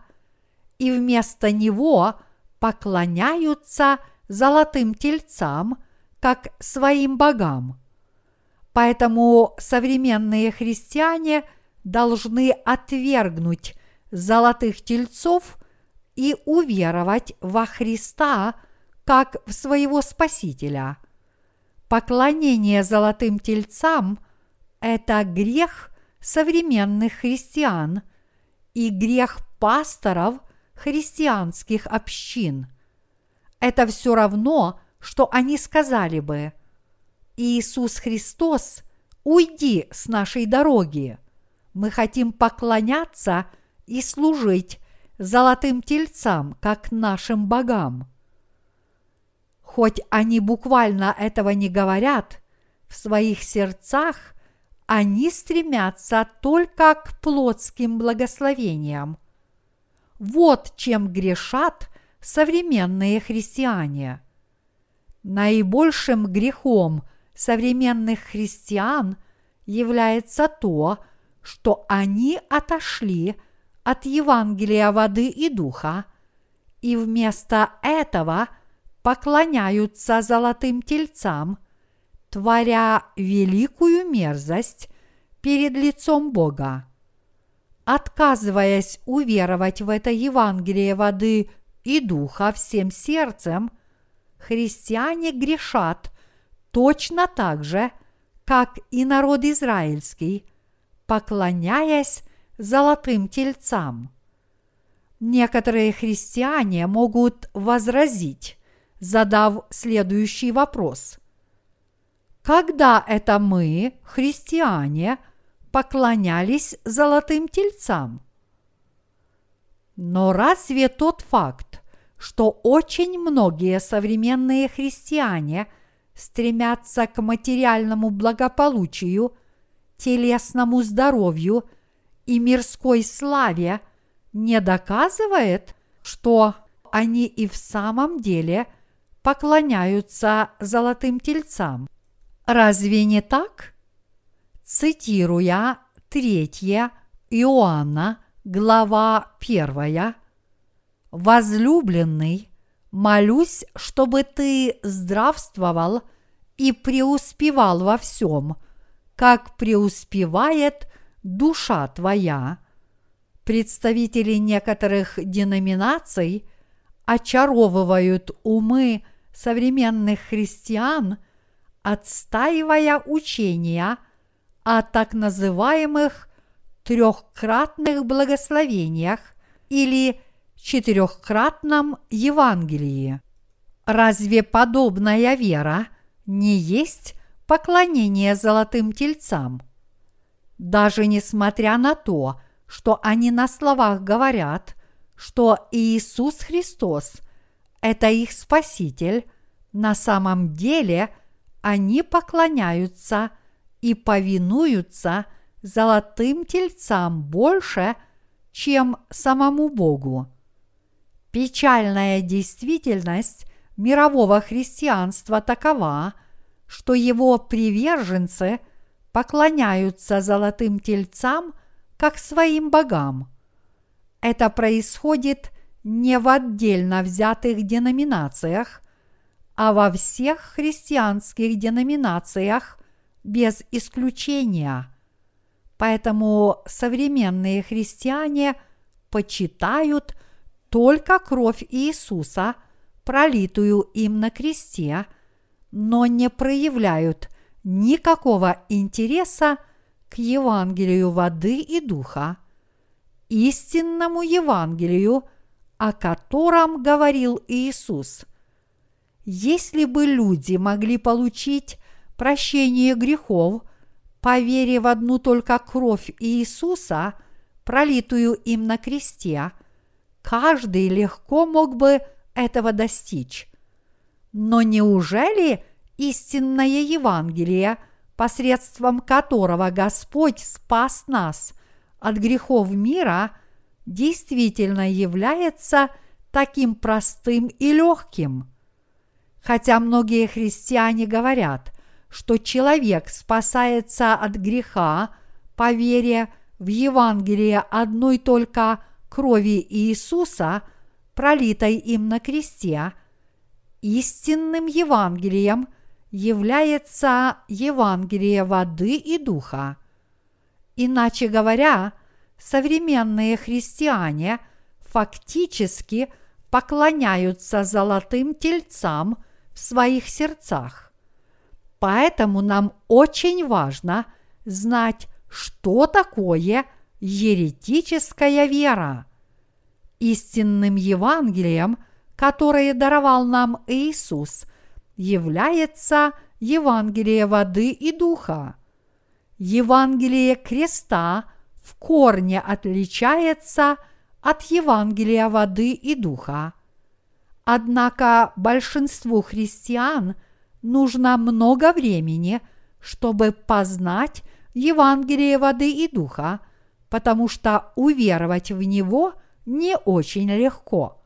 и вместо него поклоняются золотым тельцам, как своим богам. Поэтому современные христиане должны отвергнуть золотых тельцов и уверовать во Христа как в своего Спасителя. Поклонение золотым тельцам – это грех современных христиан и грех пасторов христианских общин. Это все равно, что они сказали бы «Иисус Христос, уйди с нашей дороги. Мы хотим поклоняться и служить золотым тельцам, как нашим богам». Хоть они буквально этого не говорят, в своих сердцах они стремятся только к плотским благословениям. Вот чем грешат современные христиане. Наибольшим грехом современных христиан является то, что они отошли от Евангелия воды и духа и вместо этого – поклоняются золотым тельцам, творя великую мерзость перед лицом Бога. отказываясь уверовать в это Евангелие воды и духа всем сердцем, христиане грешат точно так же, как и народ израильский, поклоняясь золотым тельцам. Некоторые христиане могут возразить, задав следующий вопрос. Когда это мы, христиане, поклонялись золотым тельцам? Но разве тот факт, что очень многие современные христиане стремятся к материальному благополучию, телесному здоровью и мирской славе, не доказывает, что они и в самом деле поклоняются золотым тельцам. Разве не так? Цитируя 3 Иоанна, глава 1, «Возлюбленный, молюсь, чтобы ты здравствовал и преуспевал во всем, как преуспевает душа твоя». Представители некоторых деноминаций очаровывают умы современных христиан, отстаивая учения о так называемых трехкратных благословениях или четырехкратном Евангелии. Разве подобная вера не есть поклонение золотым тельцам? Даже несмотря на то, что они на словах говорят, что Иисус Христос – это их Спаситель, на самом деле они поклоняются и повинуются золотым тельцам больше, чем самому Богу. Печальная действительность мирового христианства такова, что его приверженцы поклоняются золотым тельцам как своим богам. Это происходит не в отдельно взятых деноминациях, а во всех христианских деноминациях без исключения. Поэтому современные христиане почитают только кровь Иисуса, пролитую им на кресте, но не проявляют никакого интереса к Евангелию воды и духа, истинному Евангелию, о котором говорил Иисус. Если бы люди могли получить прощение грехов по в одну только кровь Иисуса, пролитую им на кресте – каждый легко мог бы этого достичь. Но неужели истинное Евангелие, посредством которого Господь спас нас от грехов мира, действительно является таким простым и легким? Хотя многие христиане говорят, что человек спасается от греха по вере в Евангелие одной только – крови Иисуса, пролитой им на кресте, истинным Евангелием является Евангелие воды и духа. Иначе говоря, современные христиане фактически поклоняются золотым тельцам в своих сердцах. Поэтому нам очень важно знать, что такое еретическая вера. Истинным Евангелием, которое даровал нам Иисус, является Евангелие воды и духа. Евангелие креста в корне отличается от Евангелия воды и духа. Однако большинству христиан нужно много времени, чтобы познать Евангелие воды и духа – потому что уверовать в него не очень легко.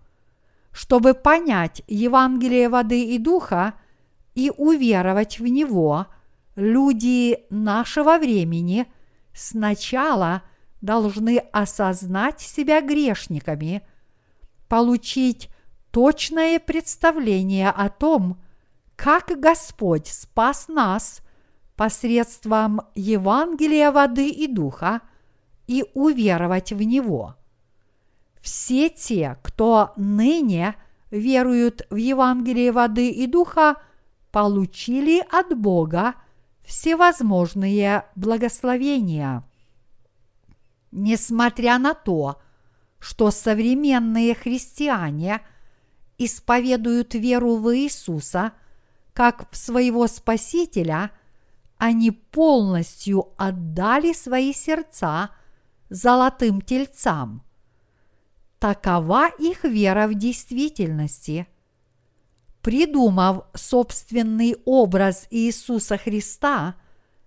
Чтобы понять Евангелие воды и духа и уверовать в него, люди нашего времени сначала должны осознать себя грешниками, получить точное представление о том, как Господь спас нас посредством Евангелия воды и духа – и уверовать в Него. Все те, кто ныне веруют в Евангелие воды и духа, получили от Бога всевозможные благословения. Несмотря на то, что современные христиане исповедуют веру в Иисуса как в своего Спасителя, они полностью отдали свои сердца золотым тельцам. Такова их вера в действительности. Придумав собственный образ Иисуса Христа,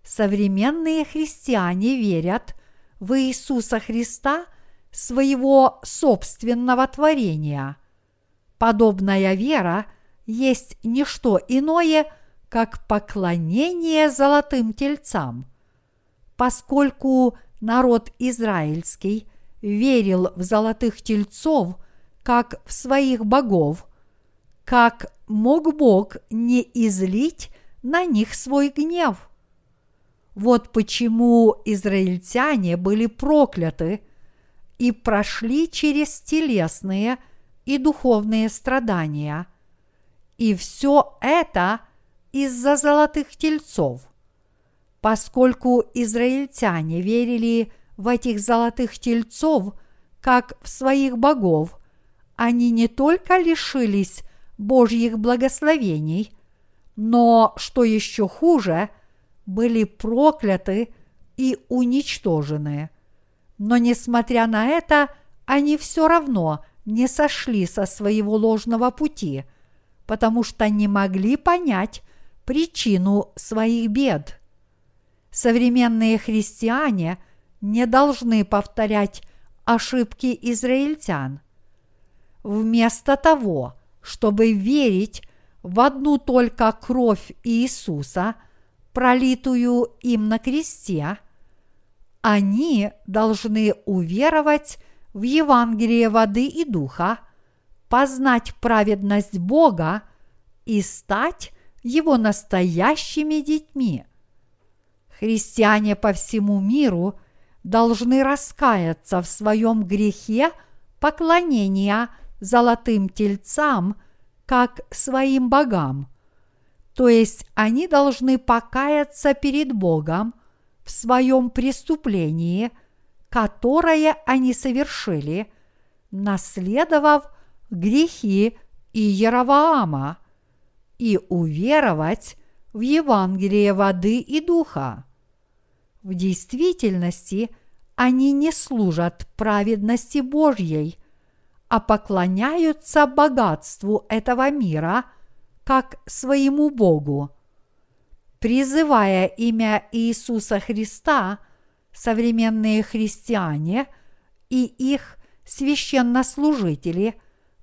современные христиане верят в Иисуса Христа – своего собственного творения. Подобная вера есть не что иное, как поклонение золотым тельцам. Поскольку народ израильский верил в золотых тельцов, как в своих богов, как мог Бог не излить на них свой гнев? Вот почему израильтяне были прокляты – и прошли через телесные и духовные страдания. И все это из-за золотых тельцов. Поскольку израильтяне верили в этих золотых тельцов, как в своих богов, они не только лишились Божьих благословений, но, что еще хуже, были прокляты и уничтожены. Но несмотря на это, они все равно не сошли со своего ложного пути, потому что не могли понять причину своих бед. Современные христиане не должны повторять ошибки израильтян. Вместо того, чтобы верить в одну только кровь Иисуса, пролитую им на кресте – они должны уверовать в Евангелие воды и духа, познать праведность Бога и стать Его настоящими детьми. Христиане по всему миру должны раскаяться в своем грехе поклонения золотым тельцам, как своим богам. То есть они должны покаяться перед Богом – в своем преступлении, которое они совершили, наследовав грехи Иераваама, и уверовать в Евангелие воды и духа. В действительности они не служат праведности Божьей, а поклоняются богатству этого мира как своему Богу – Призывая имя Иисуса Христа, современные христиане и их священнослужители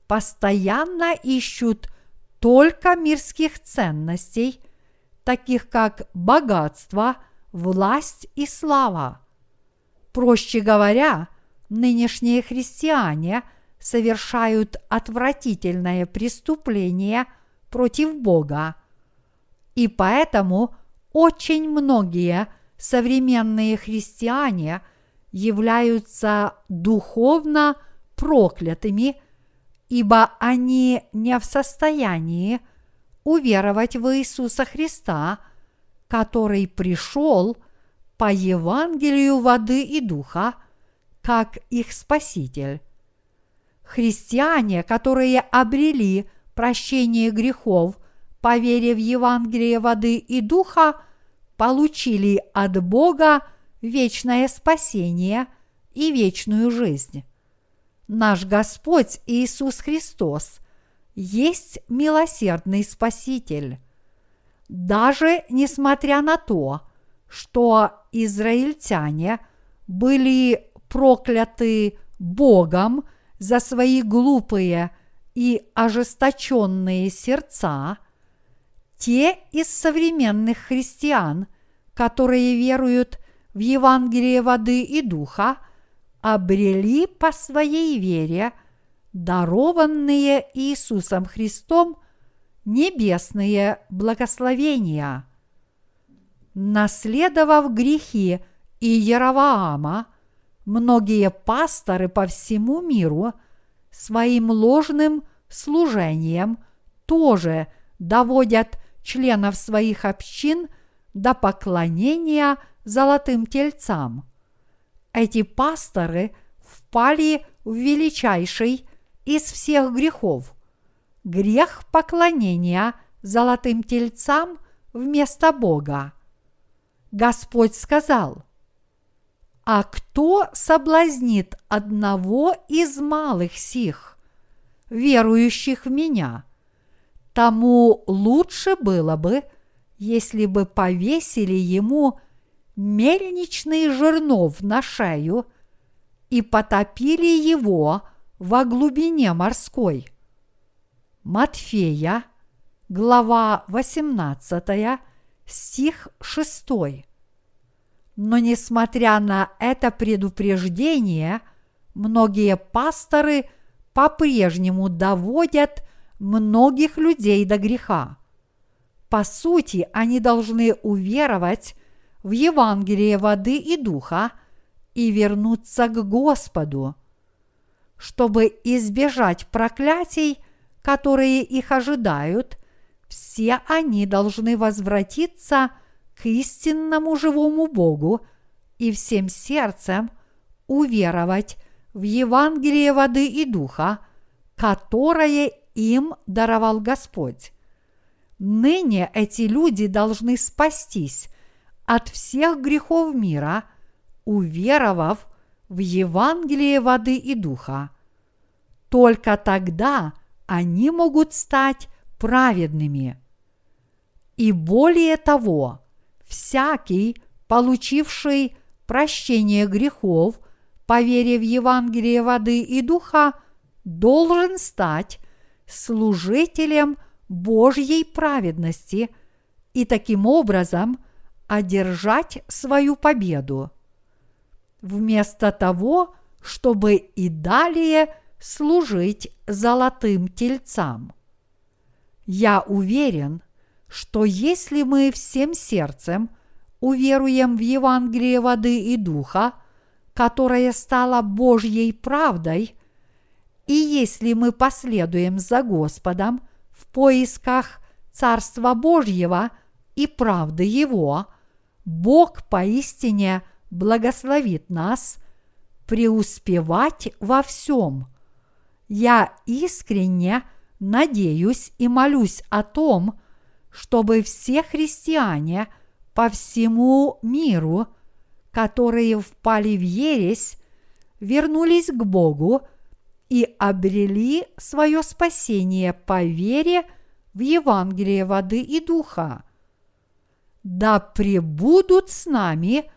постоянно ищут только мирских ценностей, таких как богатство, власть и слава. Проще говоря, нынешние христиане совершают отвратительное преступление против Бога – и поэтому очень многие современные христиане являются духовно проклятыми, ибо они не в состоянии уверовать в Иисуса Христа, который пришел по Евангелию воды и духа, как их Спаситель. Христиане, которые обрели прощение грехов по вере в Евангелие воды и духа, получили от Бога вечное спасение и вечную жизнь. Наш Господь Иисус Христос есть милосердный Спаситель. Даже несмотря на то, что израильтяне были прокляты Богом за свои глупые и ожесточенные сердца – те из современных христиан, которые веруют в Евангелие воды и духа, обрели по своей вере дарованные Иисусом Христом небесные благословения. Наследовав грехи Иераваама, многие пасторы по всему миру своим ложным служением тоже доводят членов своих общин до поклонения золотым тельцам. Эти пасторы впали в величайший из всех грехов – грех поклонения золотым тельцам вместо Бога. Господь сказал, «А кто соблазнит одного из малых сих, верующих в Меня? Тому лучше было бы, если бы повесили ему мельничный жернов на шею и потопили его во глубине морской. Матфея, глава 18, стих 6. Но несмотря на это предупреждение, многие пасторы по-прежнему доводят многих людей до греха. По сути, они должны уверовать в Евангелие воды и духа и вернуться к Господу. Чтобы избежать проклятий, которые их ожидают, все они должны возвратиться к истинному живому Богу и всем сердцем уверовать в Евангелие воды и духа, которое им даровал Господь. Ныне эти люди должны спастись от всех грехов мира, уверовав в Евангелие воды и духа. Только тогда они могут стать праведными. И более того, всякий, получивший прощение грехов по вере Евангелие воды и духа, должен стать служителем Божьей праведности и таким образом одержать свою победу. Вместо того, чтобы и далее служить золотым тельцам. Я уверен, что если мы всем сердцем уверуем в Евангелие воды и духа, которое стало Божьей правдой, и если мы последуем за Господом в поисках Царства Божьего и правды Его, Бог поистине благословит нас преуспевать во всем. Я искренне надеюсь и молюсь о том, чтобы все христиане по всему миру, которые впали в ересь, вернулись к Богу и обрели свое спасение по вере в Евангелие воды и духа. Да пребудут с нами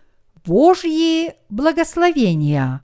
Божьи благословения!